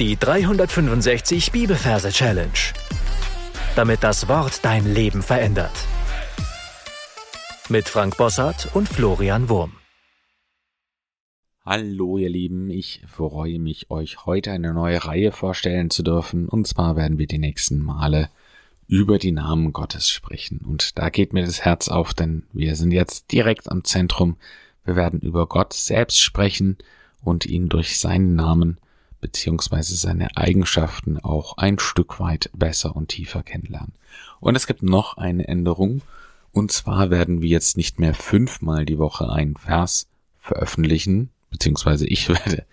Die 365 Bibelverse Challenge. Damit das Wort dein Leben verändert. Mit Frank Bossart und Florian Wurm. Hallo ihr Lieben, ich freue mich, euch heute eine neue Reihe vorstellen zu dürfen. Und zwar werden wir die nächsten Male über die Namen Gottes sprechen. Und da geht mir das Herz auf, denn wir sind jetzt direkt am Zentrum. Wir werden über Gott selbst sprechen und ihn durch seinen Namen beziehungsweise seine Eigenschaften auch ein Stück weit besser und tiefer kennenlernen. Und es gibt noch eine Änderung, und zwar werden wir jetzt nicht mehr fünfmal die Woche einen Vers veröffentlichen, beziehungsweise ich werde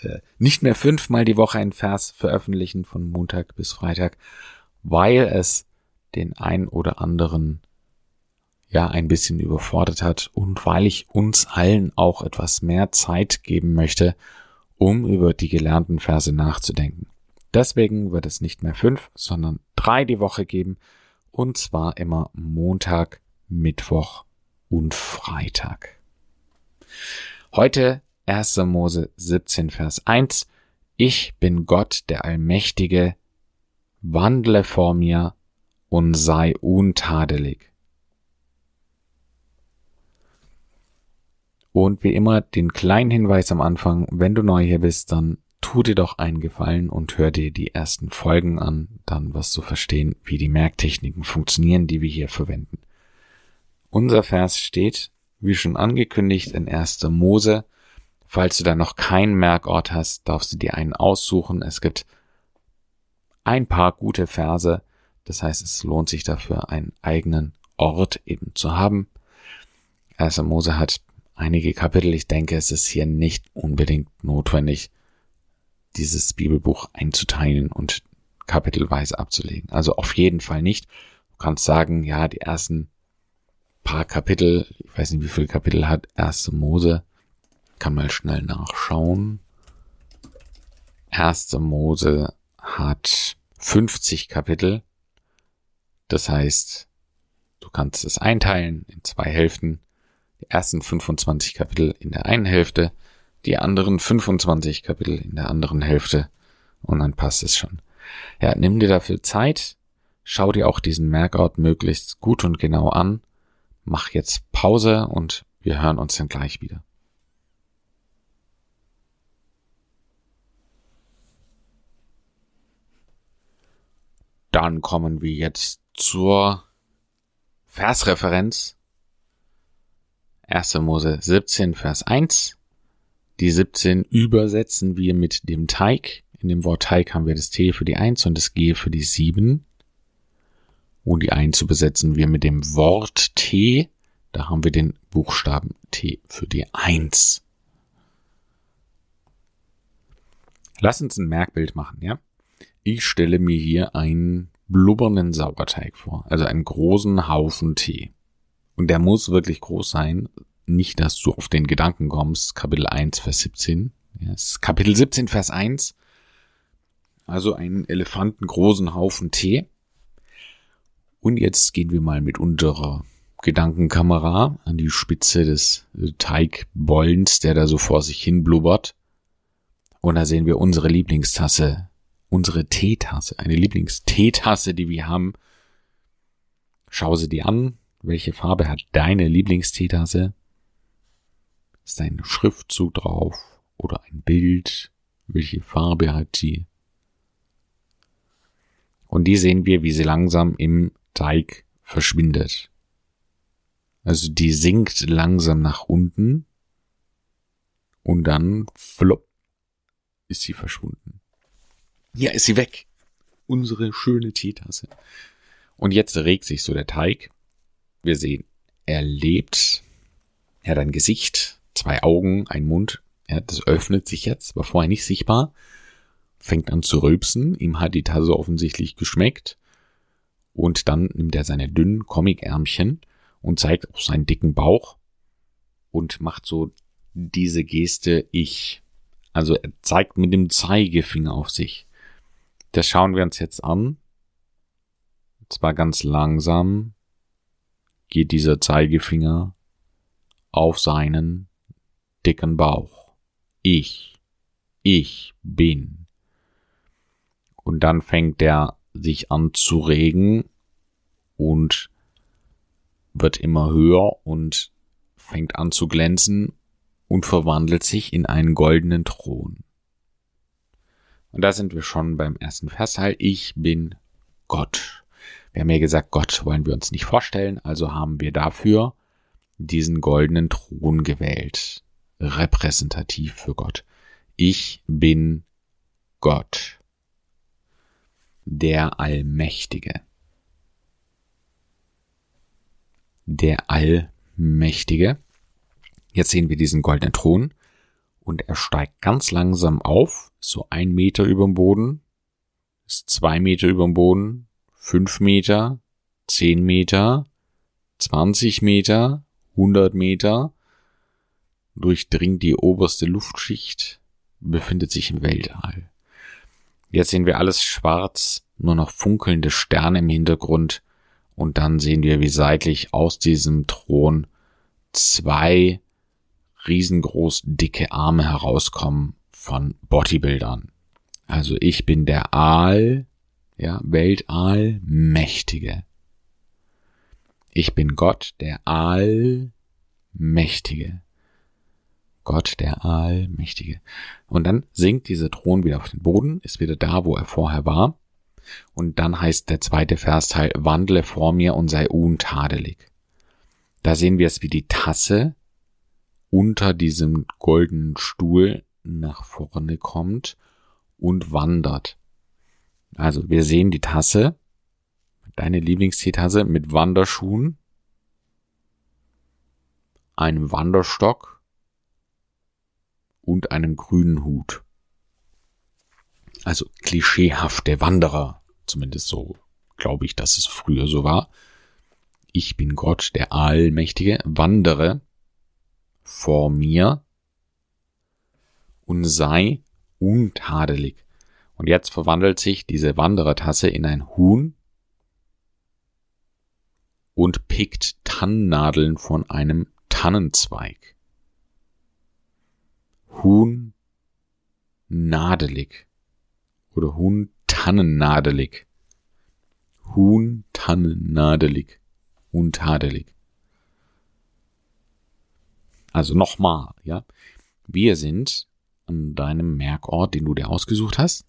äh, nicht mehr fünfmal die Woche einen Vers veröffentlichen von Montag bis Freitag, weil es den ein oder anderen ja ein bisschen überfordert hat und weil ich uns allen auch etwas mehr Zeit geben möchte, um über die gelernten Verse nachzudenken. Deswegen wird es nicht mehr fünf, sondern drei die Woche geben, und zwar immer Montag, Mittwoch und Freitag. Heute 1. Mose 17, Vers 1. Ich bin Gott, der Allmächtige, wandle vor mir und sei untadelig. Und wie immer den kleinen Hinweis am Anfang, wenn du neu hier bist, dann tu dir doch einen Gefallen und hör dir die ersten Folgen an, dann wirst du verstehen, wie die Merktechniken funktionieren, die wir hier verwenden. Unser Vers steht, wie schon angekündigt, in 1. Mose. Falls du da noch keinen Merkort hast, darfst du dir einen aussuchen. Es gibt ein paar gute Verse. Das heißt, es lohnt sich dafür, einen eigenen Ort eben zu haben. 1. Mose hat einige Kapitel. Ich denke, es ist hier nicht unbedingt notwendig, dieses Bibelbuch einzuteilen und kapitelweise abzulegen. Also auf jeden Fall nicht. Du kannst sagen, ja, die ersten paar Kapitel, ich weiß nicht, wie viele Kapitel hat 1. Mose, kann mal schnell nachschauen. 1. Mose hat 50 Kapitel. Das heißt, du kannst es einteilen in zwei Hälften die ersten 25 Kapitel in der einen Hälfte, die anderen 25 Kapitel in der anderen Hälfte und dann passt es schon. Ja, nimm dir dafür Zeit, schau dir auch diesen Merkort möglichst gut und genau an, mach jetzt Pause und wir hören uns dann gleich wieder. Dann kommen wir jetzt zur Versreferenz 1. Mose 17, Vers 1. Die 17 übersetzen wir mit dem Teig. In dem Wort Teig haben wir das T für die 1 und das G für die 7. Und die 1 übersetzen wir mit dem Wort T. Da haben wir den Buchstaben T für die 1. Lass uns ein Merkbild machen, ja? Ich stelle mir hier einen blubbernden Sauerteig vor, also einen großen Haufen Tee. Und der muss wirklich groß sein. Nicht, dass du auf den Gedanken kommst, Kapitel 1, Vers 17. Ja, Kapitel 17, Vers 1. Also einen elefantengroßen Haufen Tee. Und jetzt gehen wir mal mit unserer Gedankenkamera an die Spitze des Teigbollens, der da so vor sich hin blubbert. Und da sehen wir unsere Lieblingstasse, unsere Teetasse, eine Lieblingsteetasse, die wir haben. Schau sie dir an, welche Farbe hat deine Lieblingsteetasse? Ist ein Schriftzug drauf oder ein Bild? Welche Farbe hat sie? Und die sehen wir, wie sie langsam im Teig verschwindet. Also die sinkt langsam nach unten und dann flop ist sie verschwunden. Ja, ist sie weg. Unsere schöne Teetasse. Und jetzt regt sich so der Teig wir sehen, er lebt. Er hat ein Gesicht, zwei Augen, ein Mund. Ja, das öffnet sich jetzt, war vorher nicht sichtbar. Fängt an zu rülpsen. Ihm hat die Tasse offensichtlich geschmeckt. Und dann nimmt er seine dünnen Comic-Ärmchen und zeigt auch seinen dicken Bauch und macht so diese Geste Ich. Also er zeigt mit dem Zeigefinger auf sich. Das schauen wir uns jetzt an. Zwar ganz langsam, geht dieser Zeigefinger auf seinen dicken Bauch. Ich, ich bin. Und dann fängt der sich an zu regen und wird immer höher und fängt an zu glänzen und verwandelt sich in einen goldenen Thron. Und da sind wir schon beim ersten Versteil. Ich bin Gott. Wir haben ja gesagt, Gott wollen wir uns nicht vorstellen, also haben wir dafür diesen goldenen Thron gewählt. Repräsentativ für Gott. Ich bin Gott. Der Allmächtige. Der Allmächtige. Jetzt sehen wir diesen goldenen Thron und er steigt ganz langsam auf, so ein Meter über dem Boden, ist zwei Meter über dem Boden, fünf Meter, zehn Meter, zwanzig Meter, hundert Meter, durchdringt die oberste Luftschicht, befindet sich im Weltall. Jetzt sehen wir alles schwarz, nur noch funkelnde Sterne im Hintergrund und dann sehen wir, wie seitlich aus diesem Thron zwei riesengroß dicke Arme herauskommen von Bodybuildern. Also ich bin der Aal, ja, Weltaal Mächtige. Ich bin Gott, der Allmächtige. Gott, der Allmächtige. Und dann sinkt dieser Thron wieder auf den Boden, ist wieder da, wo er vorher war. Und dann heißt der zweite Versteil, wandle vor mir und sei untadelig. Da sehen wir es, wie die Tasse unter diesem goldenen Stuhl nach vorne kommt und wandert. Also wir sehen die Tasse, deine Lieblingsteetasse mit Wanderschuhen, einem Wanderstock und einem grünen Hut. Also klischeehafte Wanderer, zumindest so glaube ich, dass es früher so war. Ich bin Gott, der Allmächtige, wandere vor mir und sei untadelig. Und jetzt verwandelt sich diese Wanderertasse in ein Huhn und pickt Tannennadeln von einem Tannenzweig. Huhn nadelig oder Huhn tannennadelig. Huhn tannennadelig. Untadelig. Also nochmal, ja. Wir sind an deinem Merkort, den du dir ausgesucht hast.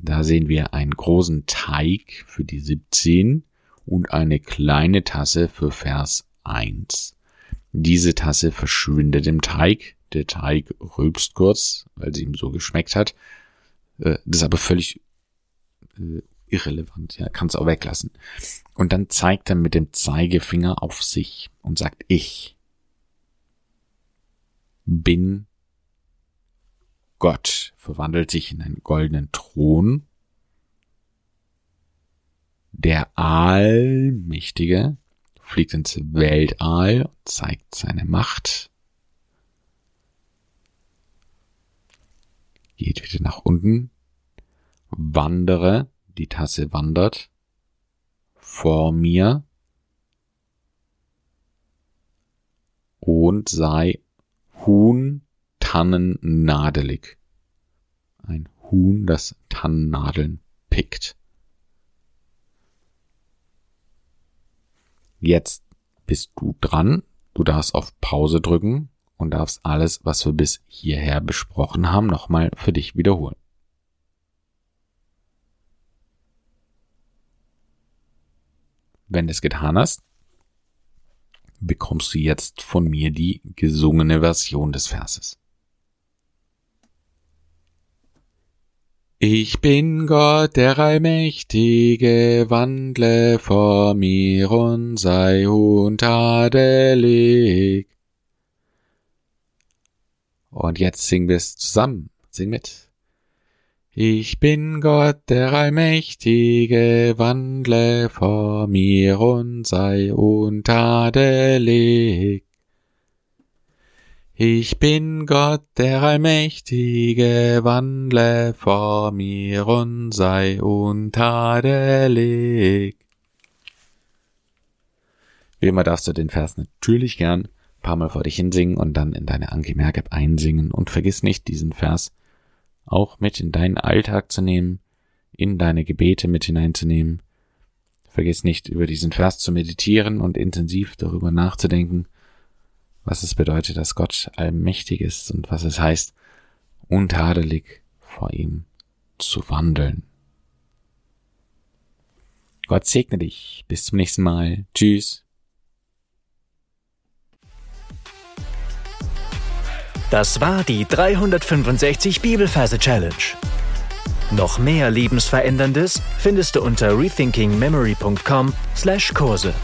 Da sehen wir einen großen Teig für die 17 und eine kleine Tasse für Vers 1. Diese Tasse verschwindet im Teig. Der Teig rülpst kurz, weil sie ihm so geschmeckt hat. Äh, das ist aber völlig äh, irrelevant. Ja, kannst auch weglassen. Und dann zeigt er mit dem Zeigefinger auf sich und sagt ich bin Gott, verwandelt sich in einen goldenen Thron. Der Allmächtige fliegt ins Weltall, zeigt seine Macht, geht wieder nach unten, wandere, die Tasse wandert. Vor mir. Und sei Huhn tannennadelig. Ein Huhn, das Tannennadeln pickt. Jetzt bist du dran. Du darfst auf Pause drücken und darfst alles, was wir bis hierher besprochen haben, nochmal für dich wiederholen. Wenn du es getan hast, bekommst du jetzt von mir die gesungene Version des Verses. Ich bin Gott, der Allmächtige, wandle vor mir und sei untadelig. Und jetzt singen wir es zusammen. Sing mit. Ich bin Gott, der Allmächtige, wandle vor mir und sei untadelig. Ich bin Gott, der Allmächtige, wandle vor mir und sei untadelig. Wie immer darfst du den Vers natürlich gern ein paar Mal vor dich hinsingen und dann in deine Anki-Merk-App einsingen und vergiss nicht, diesen Vers auch mit in deinen Alltag zu nehmen, in deine Gebete mit hineinzunehmen. Vergiss nicht, über diesen Vers zu meditieren und intensiv darüber nachzudenken, was es bedeutet, dass Gott allmächtig ist und was es heißt, untadelig vor ihm zu wandeln. Gott segne dich. Bis zum nächsten Mal. Tschüss. Das war die 365 Bibelferse Challenge. Noch mehr Lebensveränderndes findest du unter rethinkingmemory.com/Kurse.